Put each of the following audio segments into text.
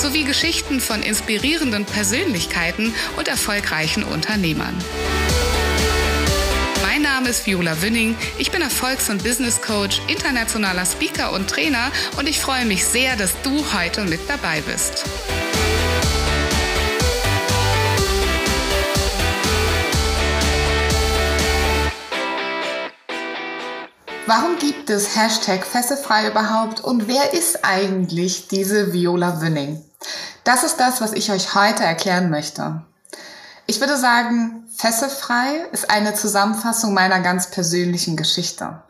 sowie Geschichten von inspirierenden Persönlichkeiten und erfolgreichen Unternehmern. Mein Name ist Viola Wünning. Ich bin Erfolgs- und Business Coach, internationaler Speaker und Trainer und ich freue mich sehr, dass du heute mit dabei bist. Warum gibt es Hashtag Fesselfrei überhaupt und wer ist eigentlich diese Viola Wünning? Das ist das, was ich euch heute erklären möchte. Ich würde sagen, Fesselfrei ist eine Zusammenfassung meiner ganz persönlichen Geschichte.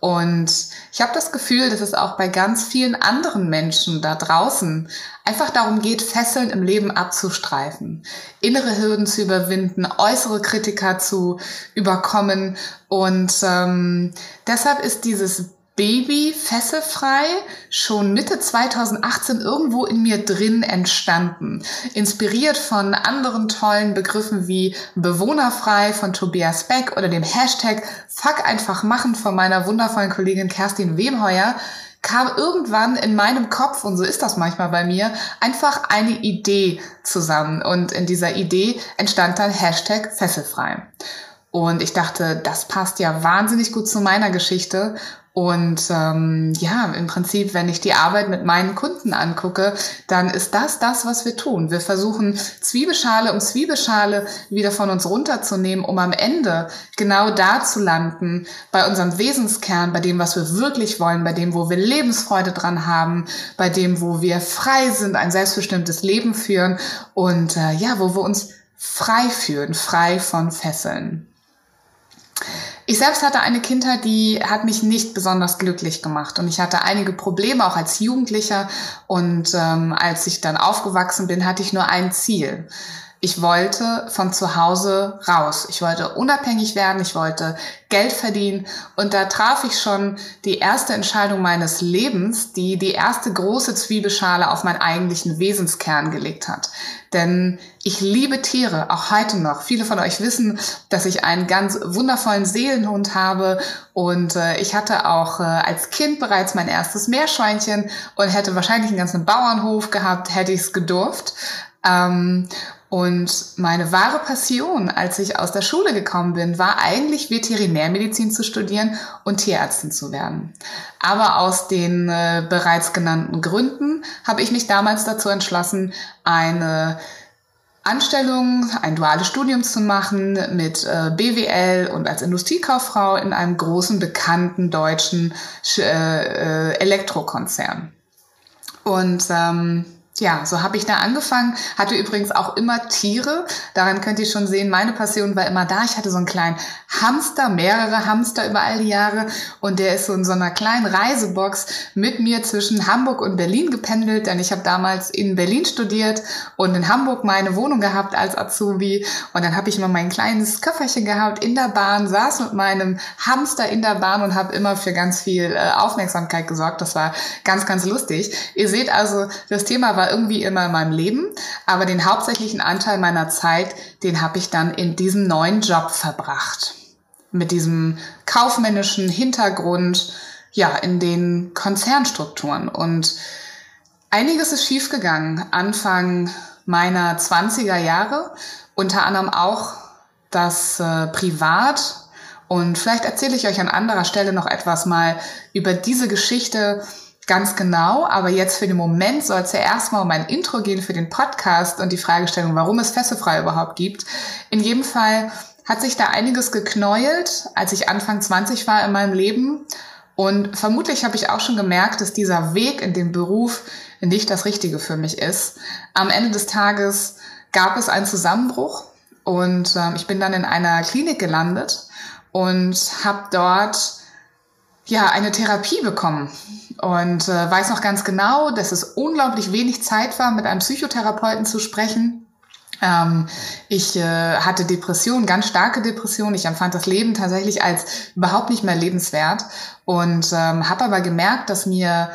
Und ich habe das Gefühl, dass es auch bei ganz vielen anderen Menschen da draußen einfach darum geht, Fesseln im Leben abzustreifen, innere Hürden zu überwinden, äußere Kritiker zu überkommen. Und ähm, deshalb ist dieses Baby fesselfrei schon Mitte 2018 irgendwo in mir drin entstanden. Inspiriert von anderen tollen Begriffen wie bewohnerfrei von Tobias Beck oder dem Hashtag Fuck einfach machen von meiner wundervollen Kollegin Kerstin Wemheuer kam irgendwann in meinem Kopf, und so ist das manchmal bei mir, einfach eine Idee zusammen. Und in dieser Idee entstand dann Hashtag Fesselfrei. Und ich dachte, das passt ja wahnsinnig gut zu meiner Geschichte und ähm, ja, im Prinzip, wenn ich die Arbeit mit meinen Kunden angucke, dann ist das das, was wir tun. Wir versuchen Zwiebelschale um Zwiebelschale wieder von uns runterzunehmen, um am Ende genau da zu landen, bei unserem Wesenskern, bei dem, was wir wirklich wollen, bei dem, wo wir Lebensfreude dran haben, bei dem, wo wir frei sind, ein selbstbestimmtes Leben führen und äh, ja, wo wir uns frei fühlen, frei von Fesseln. Ich selbst hatte eine Kindheit, die hat mich nicht besonders glücklich gemacht und ich hatte einige Probleme auch als Jugendlicher und ähm, als ich dann aufgewachsen bin, hatte ich nur ein Ziel. Ich wollte von zu Hause raus. Ich wollte unabhängig werden. Ich wollte Geld verdienen. Und da traf ich schon die erste Entscheidung meines Lebens, die die erste große Zwiebelschale auf meinen eigentlichen Wesenskern gelegt hat. Denn ich liebe Tiere, auch heute noch. Viele von euch wissen, dass ich einen ganz wundervollen Seelenhund habe. Und äh, ich hatte auch äh, als Kind bereits mein erstes Meerschweinchen und hätte wahrscheinlich einen ganzen Bauernhof gehabt, hätte ich es gedurft. Ähm, und meine wahre Passion, als ich aus der Schule gekommen bin, war eigentlich Veterinärmedizin zu studieren und Tierärztin zu werden. Aber aus den äh, bereits genannten Gründen habe ich mich damals dazu entschlossen, eine Anstellung, ein duales Studium zu machen mit äh, BWL und als Industriekauffrau in einem großen, bekannten deutschen äh, äh, Elektrokonzern. Und ähm, ja, so habe ich da angefangen. Hatte übrigens auch immer Tiere. Daran könnt ihr schon sehen, meine Passion war immer da. Ich hatte so einen kleinen Hamster, mehrere Hamster über all die Jahre. Und der ist so in so einer kleinen Reisebox mit mir zwischen Hamburg und Berlin gependelt. Denn ich habe damals in Berlin studiert und in Hamburg meine Wohnung gehabt als Azubi. Und dann habe ich immer mein kleines Köfferchen gehabt in der Bahn, saß mit meinem Hamster in der Bahn und habe immer für ganz viel äh, Aufmerksamkeit gesorgt. Das war ganz, ganz lustig. Ihr seht also, das Thema war irgendwie immer in meinem Leben, aber den hauptsächlichen Anteil meiner Zeit, den habe ich dann in diesem neuen Job verbracht. Mit diesem kaufmännischen Hintergrund, ja, in den Konzernstrukturen. Und einiges ist schiefgegangen. Anfang meiner 20er Jahre, unter anderem auch das äh, Privat. Und vielleicht erzähle ich euch an anderer Stelle noch etwas mal über diese Geschichte, ganz genau, aber jetzt für den Moment soll es ja erstmal um ein Intro gehen für den Podcast und die Fragestellung, warum es Fesselfrei überhaupt gibt. In jedem Fall hat sich da einiges geknäult, als ich Anfang 20 war in meinem Leben. Und vermutlich habe ich auch schon gemerkt, dass dieser Weg in den Beruf nicht das Richtige für mich ist. Am Ende des Tages gab es einen Zusammenbruch und äh, ich bin dann in einer Klinik gelandet und habe dort ja eine Therapie bekommen und äh, weiß noch ganz genau, dass es unglaublich wenig Zeit war, mit einem Psychotherapeuten zu sprechen. Ähm, ich äh, hatte Depressionen, ganz starke Depressionen. Ich empfand das Leben tatsächlich als überhaupt nicht mehr lebenswert und ähm, habe aber gemerkt, dass mir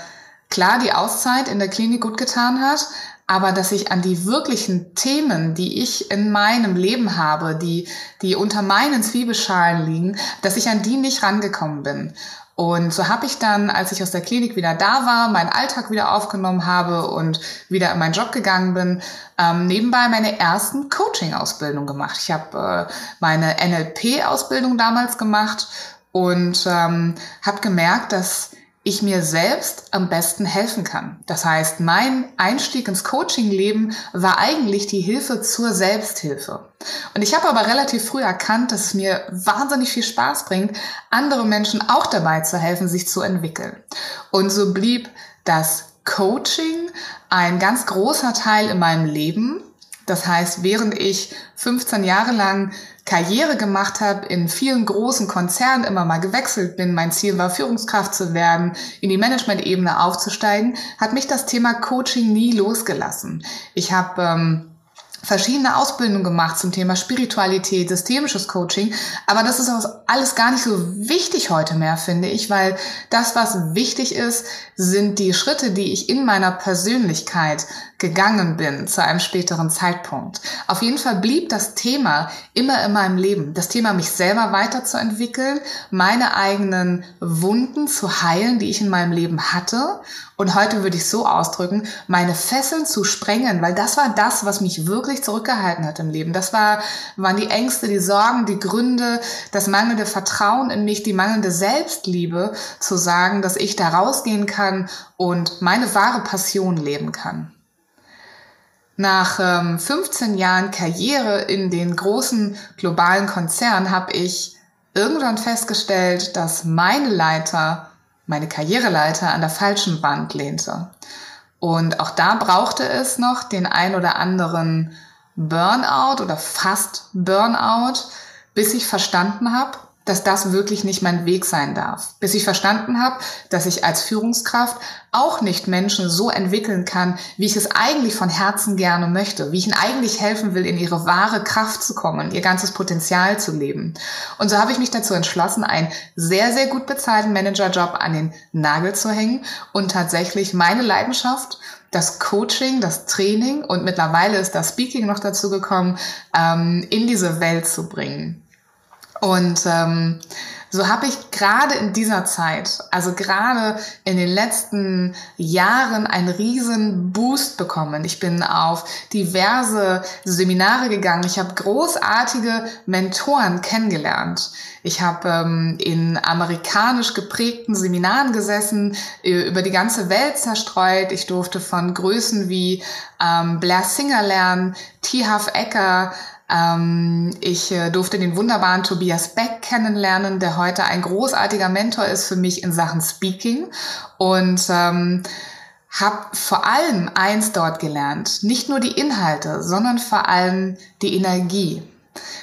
klar die Auszeit in der Klinik gut getan hat, aber dass ich an die wirklichen Themen, die ich in meinem Leben habe, die, die unter meinen Zwiebelschalen liegen, dass ich an die nicht rangekommen bin. Und so habe ich dann, als ich aus der Klinik wieder da war, meinen Alltag wieder aufgenommen habe und wieder in meinen Job gegangen bin, ähm, nebenbei meine ersten Coaching-Ausbildung gemacht. Ich habe äh, meine NLP-Ausbildung damals gemacht und ähm, habe gemerkt, dass ich mir selbst am besten helfen kann. Das heißt, mein Einstieg ins Coaching-Leben war eigentlich die Hilfe zur Selbsthilfe. Und ich habe aber relativ früh erkannt, dass es mir wahnsinnig viel Spaß bringt, andere Menschen auch dabei zu helfen, sich zu entwickeln. Und so blieb das Coaching ein ganz großer Teil in meinem Leben. Das heißt, während ich 15 Jahre lang Karriere gemacht habe, in vielen großen Konzernen immer mal gewechselt bin, mein Ziel war, Führungskraft zu werden, in die Management-Ebene aufzusteigen, hat mich das Thema Coaching nie losgelassen. Ich habe ähm, verschiedene Ausbildungen gemacht zum Thema Spiritualität, systemisches Coaching. Aber das ist alles gar nicht so wichtig heute mehr, finde ich, weil das, was wichtig ist, sind die Schritte, die ich in meiner Persönlichkeit gegangen bin zu einem späteren Zeitpunkt. Auf jeden Fall blieb das Thema immer in meinem Leben. Das Thema, mich selber weiterzuentwickeln, meine eigenen Wunden zu heilen, die ich in meinem Leben hatte. Und heute würde ich so ausdrücken, meine Fesseln zu sprengen, weil das war das, was mich wirklich zurückgehalten hat im Leben. Das war, waren die Ängste, die Sorgen, die Gründe, das mangelnde Vertrauen in mich, die mangelnde Selbstliebe, zu sagen, dass ich da rausgehen kann und meine wahre Passion leben kann. Nach ähm, 15 Jahren Karriere in den großen globalen Konzernen habe ich irgendwann festgestellt, dass meine Leiter, meine Karriereleiter an der falschen Wand lehnte. Und auch da brauchte es noch den ein oder anderen Burnout oder fast Burnout, bis ich verstanden habe, dass das wirklich nicht mein Weg sein darf. Bis ich verstanden habe, dass ich als Führungskraft auch nicht Menschen so entwickeln kann, wie ich es eigentlich von Herzen gerne möchte, wie ich ihnen eigentlich helfen will, in ihre wahre Kraft zu kommen, ihr ganzes Potenzial zu leben. Und so habe ich mich dazu entschlossen, einen sehr, sehr gut bezahlten Managerjob an den Nagel zu hängen und tatsächlich meine Leidenschaft das Coaching, das Training und mittlerweile ist das Speaking noch dazu gekommen, ähm, in diese Welt zu bringen. Und ähm, so habe ich gerade in dieser Zeit, also gerade in den letzten Jahren, einen riesen Boost bekommen. Ich bin auf diverse Seminare gegangen. Ich habe großartige Mentoren kennengelernt. Ich habe ähm, in amerikanisch geprägten Seminaren gesessen, über die ganze Welt zerstreut. Ich durfte von Größen wie ähm, Blair Singer lernen, T. Huff Ecker, ich äh, durfte den wunderbaren Tobias Beck kennenlernen, der heute ein großartiger Mentor ist für mich in Sachen Speaking und ähm, habe vor allem eins dort gelernt, nicht nur die Inhalte, sondern vor allem die Energie.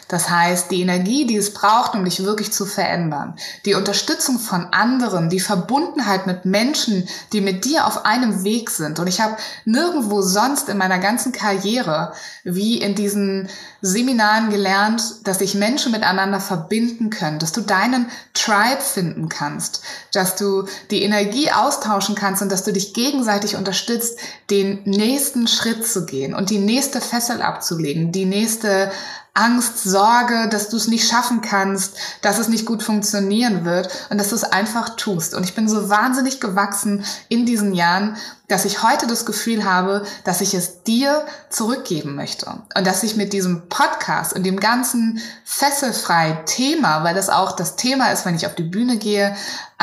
Das heißt, die Energie, die es braucht, um dich wirklich zu verändern, die Unterstützung von anderen, die Verbundenheit mit Menschen, die mit dir auf einem Weg sind. Und ich habe nirgendwo sonst in meiner ganzen Karriere wie in diesen Seminaren gelernt, dass sich Menschen miteinander verbinden können, dass du deinen Tribe finden kannst, dass du die Energie austauschen kannst und dass du dich gegenseitig unterstützt, den nächsten Schritt zu gehen und die nächste Fessel abzulegen, die nächste Angst, Sorge, dass du es nicht schaffen kannst, dass es nicht gut funktionieren wird und dass du es einfach tust. Und ich bin so wahnsinnig gewachsen in diesen Jahren, dass ich heute das Gefühl habe, dass ich es dir zurückgeben möchte. Und dass ich mit diesem Podcast und dem ganzen fesselfrei Thema, weil das auch das Thema ist, wenn ich auf die Bühne gehe,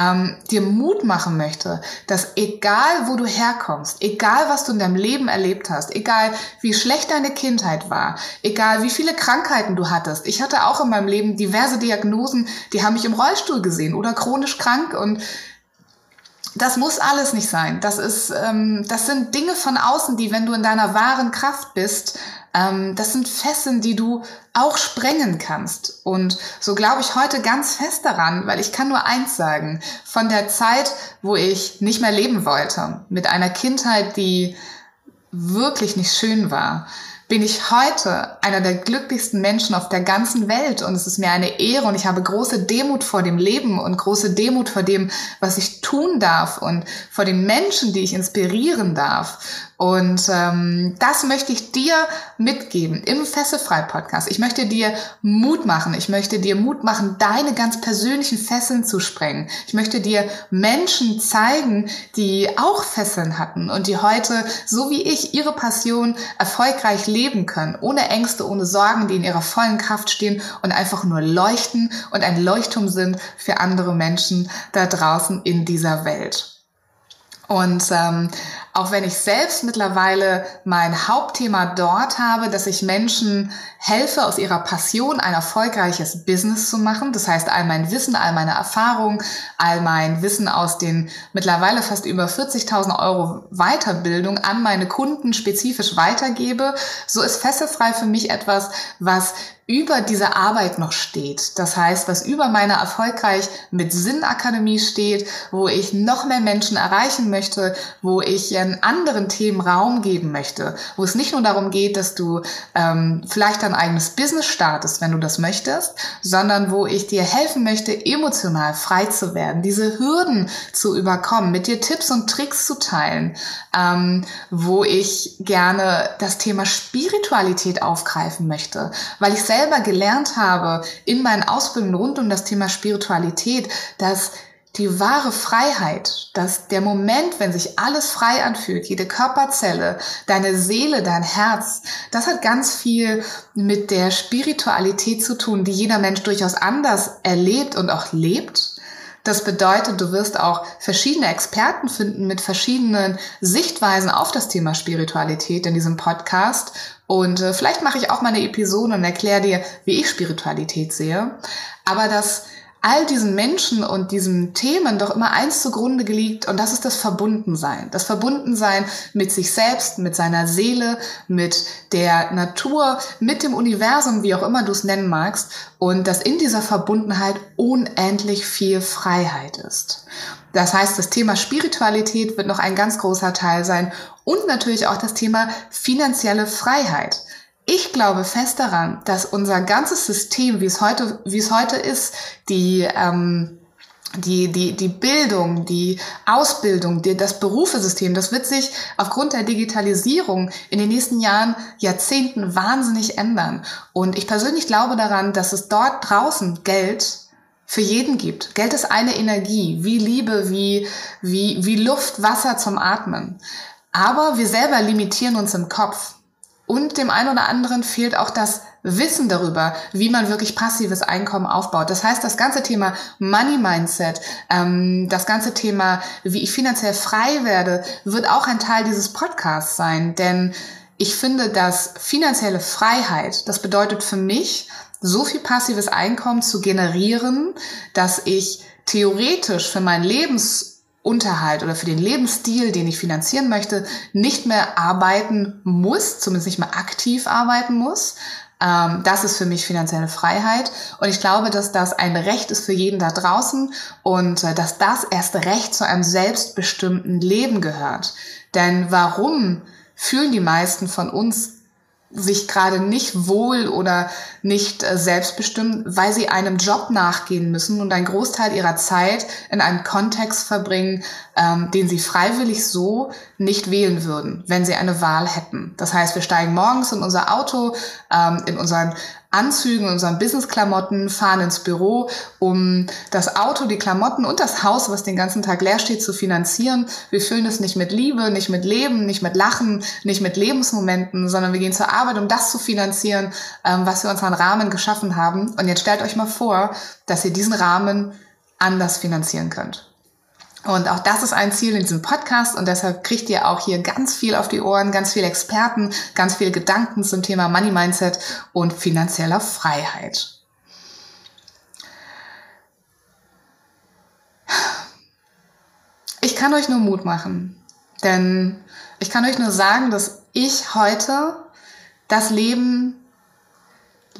ähm, dir Mut machen möchte, dass egal wo du herkommst, egal was du in deinem Leben erlebt hast, egal wie schlecht deine Kindheit war, egal wie viele Krankheiten du hattest. Ich hatte auch in meinem Leben diverse Diagnosen, die haben mich im Rollstuhl gesehen oder chronisch krank und das muss alles nicht sein. Das ist, ähm, das sind Dinge von außen, die, wenn du in deiner wahren Kraft bist, ähm, das sind Fesseln, die du auch sprengen kannst. Und so glaube ich heute ganz fest daran, weil ich kann nur eins sagen: Von der Zeit, wo ich nicht mehr leben wollte, mit einer Kindheit, die wirklich nicht schön war, bin ich heute einer der glücklichsten Menschen auf der ganzen Welt und es ist mir eine Ehre und ich habe große Demut vor dem Leben und große Demut vor dem, was ich tun darf und vor den Menschen, die ich inspirieren darf. Und ähm, das möchte ich dir mitgeben im Fesselfrei-Podcast. Ich möchte dir Mut machen. Ich möchte dir Mut machen, deine ganz persönlichen Fesseln zu sprengen. Ich möchte dir Menschen zeigen, die auch Fesseln hatten und die heute, so wie ich, ihre Passion erfolgreich leben können, ohne Ängste, ohne Sorgen, die in ihrer vollen Kraft stehen und einfach nur leuchten und ein Leuchtturm sind für andere Menschen da draußen in dieser Welt. Und ähm, auch wenn ich selbst mittlerweile mein Hauptthema dort habe, dass ich Menschen helfe, aus ihrer Passion ein erfolgreiches Business zu machen. Das heißt, all mein Wissen, all meine Erfahrung, all mein Wissen aus den mittlerweile fast über 40.000 Euro Weiterbildung an meine Kunden spezifisch weitergebe. So ist Fesselfrei für mich etwas, was über diese Arbeit noch steht. Das heißt, was über meiner erfolgreich mit Sinn Akademie steht, wo ich noch mehr Menschen erreichen möchte, wo ich in anderen Themen geben möchte, wo es nicht nur darum geht, dass du ähm, vielleicht dein eigenes Business startest, wenn du das möchtest, sondern wo ich dir helfen möchte, emotional frei zu werden, diese Hürden zu überkommen, mit dir Tipps und Tricks zu teilen, ähm, wo ich gerne das Thema Spiritualität aufgreifen möchte, weil ich selber gelernt habe in meinen Ausbildungen rund um das Thema Spiritualität, dass die wahre Freiheit, dass der Moment, wenn sich alles frei anfühlt, jede Körperzelle, deine Seele, dein Herz, das hat ganz viel mit der Spiritualität zu tun, die jeder Mensch durchaus anders erlebt und auch lebt. Das bedeutet, du wirst auch verschiedene Experten finden mit verschiedenen Sichtweisen auf das Thema Spiritualität in diesem Podcast. Und äh, vielleicht mache ich auch mal eine Episode und erkläre dir, wie ich Spiritualität sehe. Aber das all diesen Menschen und diesen Themen doch immer eins zugrunde gelegt und das ist das Verbundensein. Das Verbundensein mit sich selbst, mit seiner Seele, mit der Natur, mit dem Universum, wie auch immer du es nennen magst und dass in dieser Verbundenheit unendlich viel Freiheit ist. Das heißt, das Thema Spiritualität wird noch ein ganz großer Teil sein und natürlich auch das Thema finanzielle Freiheit. Ich glaube fest daran, dass unser ganzes System, wie es heute, wie es heute ist, die, ähm, die, die, die Bildung, die Ausbildung, die, das Berufesystem, das wird sich aufgrund der Digitalisierung in den nächsten Jahren, Jahrzehnten wahnsinnig ändern. Und ich persönlich glaube daran, dass es dort draußen Geld für jeden gibt. Geld ist eine Energie, wie Liebe, wie, wie, wie Luft, Wasser zum Atmen. Aber wir selber limitieren uns im Kopf. Und dem einen oder anderen fehlt auch das Wissen darüber, wie man wirklich passives Einkommen aufbaut. Das heißt, das ganze Thema Money Mindset, ähm, das ganze Thema, wie ich finanziell frei werde, wird auch ein Teil dieses Podcasts sein. Denn ich finde, dass finanzielle Freiheit, das bedeutet für mich, so viel passives Einkommen zu generieren, dass ich theoretisch für mein Lebens Unterhalt oder für den Lebensstil, den ich finanzieren möchte, nicht mehr arbeiten muss, zumindest nicht mehr aktiv arbeiten muss. Ähm, das ist für mich finanzielle Freiheit. Und ich glaube, dass das ein Recht ist für jeden da draußen und äh, dass das erste Recht zu einem selbstbestimmten Leben gehört. Denn warum fühlen die meisten von uns sich gerade nicht wohl oder nicht äh, selbstbestimmt, weil sie einem Job nachgehen müssen und einen Großteil ihrer Zeit in einem Kontext verbringen, ähm, den sie freiwillig so nicht wählen würden, wenn sie eine Wahl hätten. Das heißt, wir steigen morgens in unser Auto, ähm, in unseren Anzügen, unseren Businessklamotten, fahren ins Büro, um das Auto, die Klamotten und das Haus, was den ganzen Tag leer steht, zu finanzieren. Wir füllen es nicht mit Liebe, nicht mit Leben, nicht mit Lachen, nicht mit Lebensmomenten, sondern wir gehen zur Arbeit, um das zu finanzieren, ähm, was wir uns an Rahmen geschaffen haben. Und jetzt stellt euch mal vor, dass ihr diesen Rahmen anders finanzieren könnt. Und auch das ist ein Ziel in diesem Podcast und deshalb kriegt ihr auch hier ganz viel auf die Ohren, ganz viele Experten, ganz viele Gedanken zum Thema Money Mindset und finanzieller Freiheit. Ich kann euch nur Mut machen, denn ich kann euch nur sagen, dass ich heute das Leben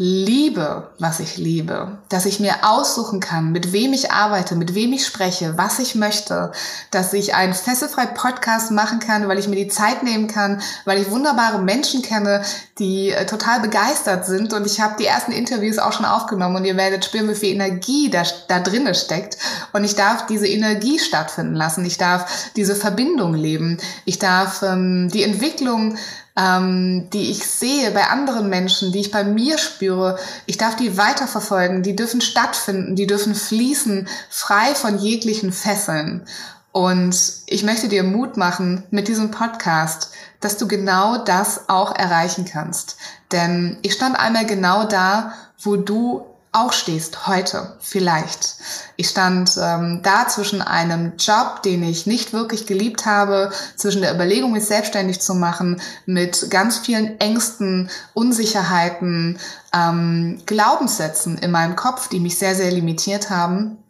liebe, was ich liebe, dass ich mir aussuchen kann, mit wem ich arbeite, mit wem ich spreche, was ich möchte, dass ich einen fesselfrei Podcast machen kann, weil ich mir die Zeit nehmen kann, weil ich wunderbare Menschen kenne, die äh, total begeistert sind. Und ich habe die ersten Interviews auch schon aufgenommen und ihr werdet spüren, wie viel Energie da, da drinne steckt. Und ich darf diese Energie stattfinden lassen, ich darf diese Verbindung leben, ich darf ähm, die Entwicklung ähm, die ich sehe bei anderen Menschen, die ich bei mir spüre, ich darf die weiterverfolgen, die dürfen stattfinden, die dürfen fließen, frei von jeglichen Fesseln. Und ich möchte dir Mut machen mit diesem Podcast, dass du genau das auch erreichen kannst. Denn ich stand einmal genau da, wo du auch stehst heute vielleicht. Ich stand ähm, da zwischen einem Job, den ich nicht wirklich geliebt habe, zwischen der Überlegung, mich selbstständig zu machen, mit ganz vielen Ängsten, Unsicherheiten, ähm, Glaubenssätzen in meinem Kopf, die mich sehr, sehr limitiert haben.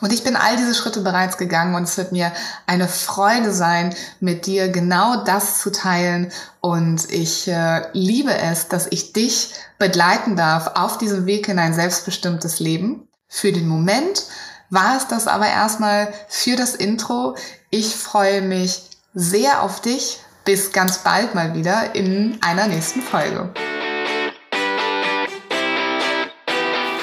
Und ich bin all diese Schritte bereits gegangen und es wird mir eine Freude sein, mit dir genau das zu teilen. Und ich äh, liebe es, dass ich dich begleiten darf auf diesem Weg in ein selbstbestimmtes Leben. Für den Moment war es das aber erstmal für das Intro. Ich freue mich sehr auf dich. Bis ganz bald mal wieder in einer nächsten Folge.